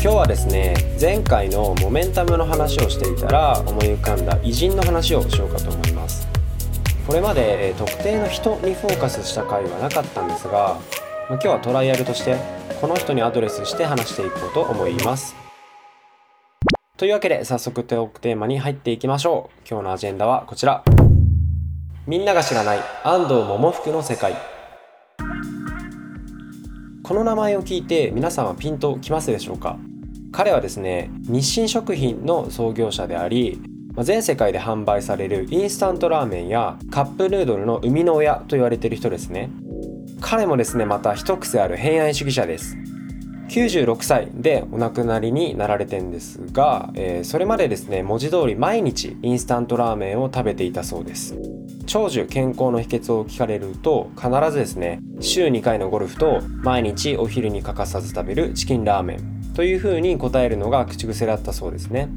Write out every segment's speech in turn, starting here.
今日はですね前回のモメンタムの話をしていたら思い浮かんだ偉人の話をしようかと思います。これまで特定の人にフォーカスした回はなかったんですが今日はトライアルとしてこの人にアドレスして話していこうと思います。というわけで早速トークテーマに入っていきましょう。今日のアジェンダはこちら。みんなが知らない安藤桃福の世界。この名前を聞いて皆さんはピンときますでしょうか？彼はですね日清食品の創業者であり全世界で販売されるインスタントラーメンやカップヌードルの生みの親と言われている人ですね。彼もですねまた一癖ある偏愛主義者です。96歳でお亡くなりになられてんですが、えー、それまでですね文字通り毎日インスタントラーメンを食べていたそうです。長寿健康の秘訣を聞かれると必ずですね週2回のゴルフと毎日お昼に欠かさず食べるチキンラーメン。というふうに答えるのが口癖だったそうですね。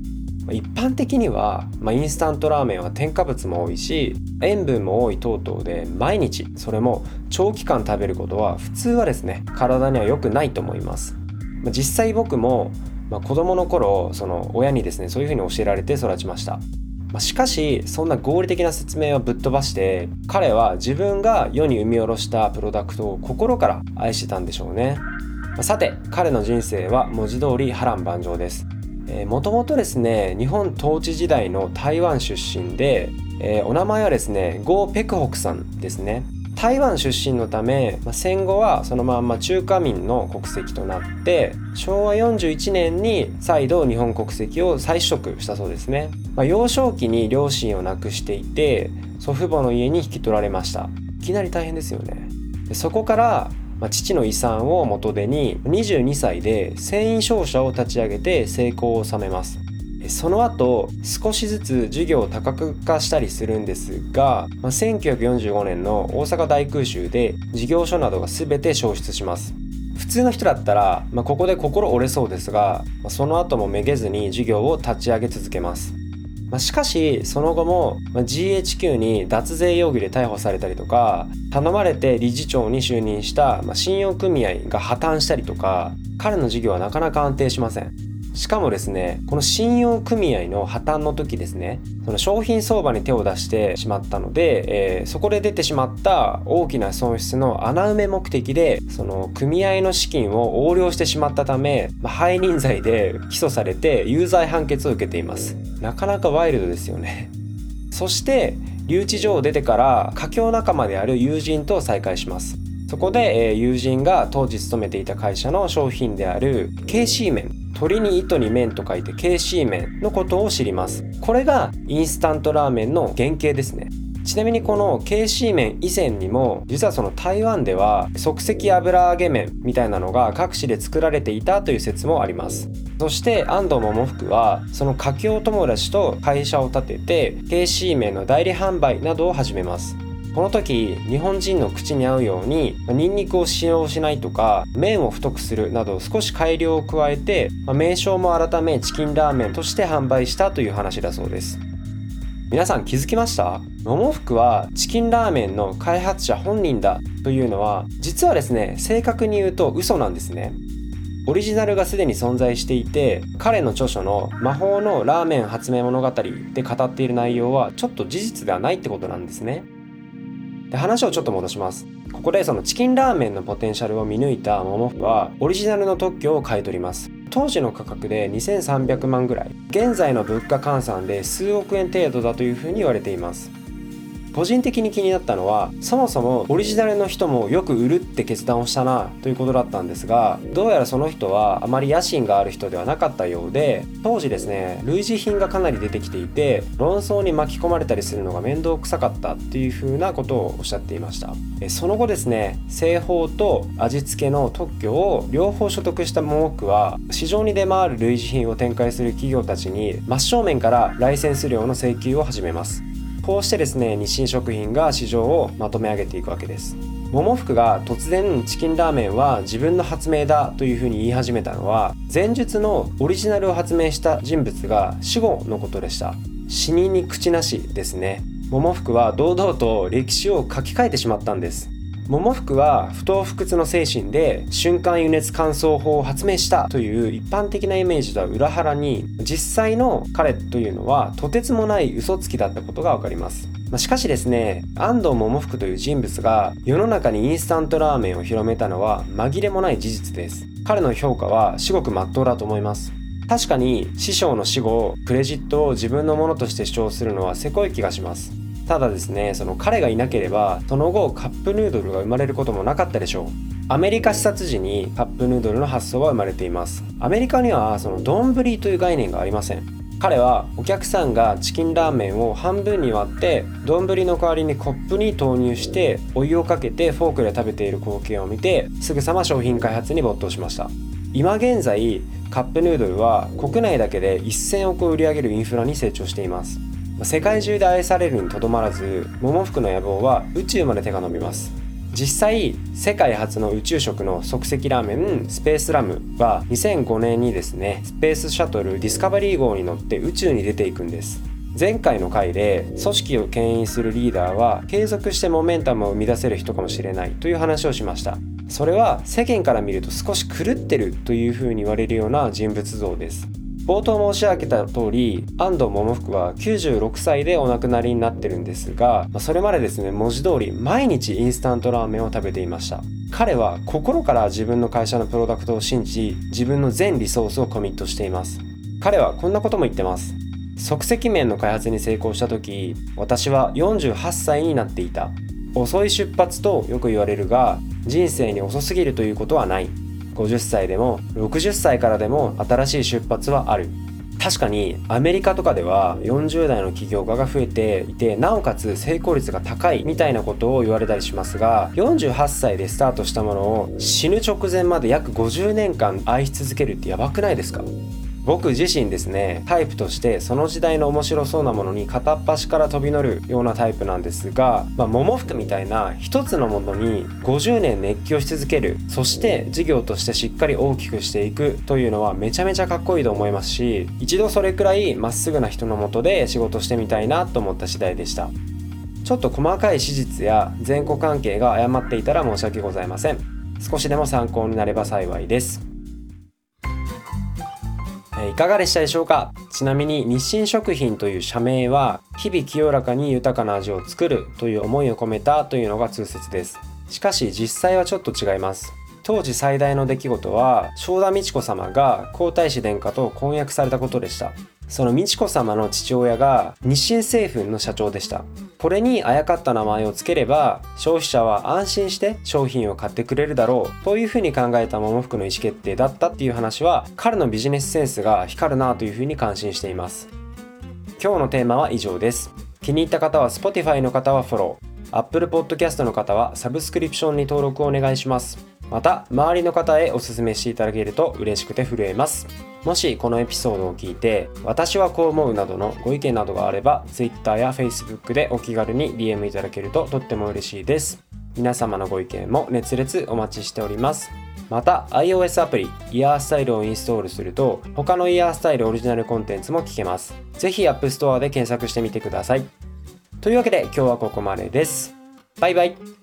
一般的には、まあ、インスタントラーメンは添加物も多いし塩分も多い等々で毎日それも長期間食べることは普通はですね体には良くないと思います、まあ、実際僕も、まあ、子供の頃その親にですねそういうふうに教えられて育ちました。まあ、しかしそんな合理的な説明はぶっ飛ばして彼は自分が世に生み下ろしたプロダクトを心から愛してたんでしょうね、さて彼の人生は文字通り波乱万丈です。もともとですね日本統治時代の台湾出身で、えー、お名前はですねゴー・ペクホクさんですね。台湾出身のため、まあ、戦後はそのまんま中華民の国籍となって昭和41年に再度日本国籍を再取得したそうですね、まあ、幼少期に両親を亡くしていて祖父母の家に引き取られました。いきなり大変ですよね。そこからまあ、父の遺産を元手に22歳で繊維商社を立ち上げて成功を収めます。その後少しずつ事業を多角化したりするんですが、まあ、1945年の大阪大空襲で事業所などが全て消失します。普通の人だったら、まあ、ここで心折れそうですが、まあ、その後もめげずに事業を立ち上げ続けます。まあ、しかしその後も GHQ に脱税容疑で逮捕されたりとか頼まれて理事長に就任した信用組合が破綻したりとか彼の事業はなかなか安定しません。しかもですねこの信用組合の破綻の時ですねその商品相場に手を出してしまったので、えー、そこで出てしまった大きな損失の穴埋め目的でその組合の資金を横領してしまったため、まあ、背任罪で起訴されて有罪判決を受けています。なかなかワイルドですよね。そして留置所を出てから佳境仲間である友人と再会します。そこで、え、友人が当時勤めていた会社の商品である KC 麺鳥に糸に麺と書いて KC 麺のことを知ります。これがインスタントラーメンの原型ですね。ちなみにこの KC 麺以前にも実はその台湾では即席油揚げ麺みたいなのが各地で作られていたという説もあります。そして安藤桃福はその佳境友達と会社を立てて KC 麺の代理販売などを始めます。この時日本人の口に合うようにニンニクを使用しないとか麺を太くするなど少し改良を加えて名称も改めチキンラーメンとして販売したという話だそうです。皆さん気づきました？桃福はチキンラーメンの開発者本人だというのは実はですね正確に言うと嘘なんですね。オリジナルがすでに存在していて彼の著書の「魔法のラーメン発明物語」で語っている内容はちょっと事実ではないってことなんですね。で話をちょっと戻します。ここでそのチキンラーメンのポテンシャルを見抜いたモモフはオリジナルの特許を買い取ります。当時の価格で2300万ぐらい。現在の物価換算で数億円程度だというふうに言われています。個人的に気になったのはそもそもオリジナルの人もよく売るって決断をしたなということだったんですがどうやらその人はあまり野心がある人ではなかったようで当時ですね類似品がかなり出てきていて論争に巻き込まれたりするのが面倒くさかったっていう風なことをおっしゃっていました。その後ですね製法と味付けの特許を両方所得したモモックは市場に出回る類似品を展開する企業たちに真正面からライセンス料の請求を始めます。こうしてですね日清食品が市場をまとめ上げていくわけです。桃福が突然チキンラーメンは自分の発明だというふうに言い始めたのは前述のオリジナルを発明した人物が死後のことでした。死人に口なしですね。桃福は堂々と歴史を書き換えてしまったんです。桃福は不当不屈の精神で瞬間輸熱乾燥法を発明したという一般的なイメージとは裏腹に実際の彼というのはとてつもない嘘つきだったことがわかります。ましかしですね安藤桃福という人物が世の中にインスタントラーメンを広めたのは紛れもない事実です。彼の評価は至極真っ当だと思います。確かに師匠の死後クレジットを自分のものとして主張するのはせこい気がします。ただですねその彼がいなければその後カップヌードルが生まれることもなかったでしょう。アメリカ視察時にカップヌードルの発想は生まれています。アメリカにはその丼という概念がありません。彼はお客さんがチキンラーメンを半分に割って丼の代わりにコップに投入してお湯をかけてフォークで食べている光景を見てすぐさま商品開発に没頭しました。今現在カップヌードルは国内だけで1000億を売り上げるインフラに成長しています。世界中で愛されるにとどまらず桃福の野望は宇宙まで手が伸びます。実際世界初の宇宙食の即席ラーメンスペースラムは2005年にですねスペースシャトルディスカバリー号に乗って宇宙に出ていくんです。前回の回で組織を牽引するリーダーは継続してモメンタムを生み出せる人かもしれないという話をしました。それは世間から見ると少し狂ってるというふうに言われるような人物像です。冒頭申し上げた通り安藤桃福は96歳でお亡くなりになってるんですがそれまでですね文字通り毎日インスタントラーメンを食べていました。彼は心から自分の会社のプロダクトを信じ自分の全リソースをコミットしています。彼はこんなことも言ってます。即席麺の開発に成功した時私は48歳になっていた。遅い出発とよく言われるが人生に遅すぎるということはない。50歳でも60歳からでも新しい出発はある。確かにアメリカとかでは40代の起業家が増えていてなおかつ成功率が高いみたいなことを言われたりしますが48歳でスタートしたものを死ぬ直前まで約50年間愛し続けるってやばくないですか？僕自身ですねタイプとしてその時代の面白そうなものに片っ端から飛び乗るようなタイプなんですが、まあ、桃福みたいな一つのものに50年熱狂し続ける。そして事業としてしっかり大きくしていくというのはめちゃめちゃかっこいいと思いますし一度それくらいまっすぐな人のもとで仕事してみたいなと思った次第でした。ちょっと細かい史実や前後関係が誤っていたら申し訳ございません。少しでも参考になれば幸いです。かがでしたでしょうか？ちなみに日清食品という社名は日々清らかに豊かな味を作るという思いを込めたというのが通説です。しかし実際はちょっと違います。当時最大の出来事は正田美智子様が皇太子殿下と婚約されたことでした。その美智子様の父親が日清製粉の社長でした。これにあやかった名前を付ければ消費者は安心して商品を買ってくれるだろう。というふうに考えた桃福の意思決定だったっていう話は彼のビジネスセンスが光るなというふうに感心しています。今日のテーマは以上です。気に入った方は Spotify の方はフォロー。Apple Podcast の方はサブスクリプションに登録をお願いします。また周りの方へお勧めしていただけると嬉しくて震えます。もしこのエピソードを聞いて私はこう思うなどのご意見などがあれば Twitter や Facebook でお気軽に DM いただけるととっても嬉しいです。皆様のご意見も熱烈お待ちしております。また iOS アプリイヤースタイルをインストールすると他のイヤースタイルオリジナルコンテンツも聞けます。ぜひ App Store で検索してみてください。というわけで今日はここまでです。バイバイ。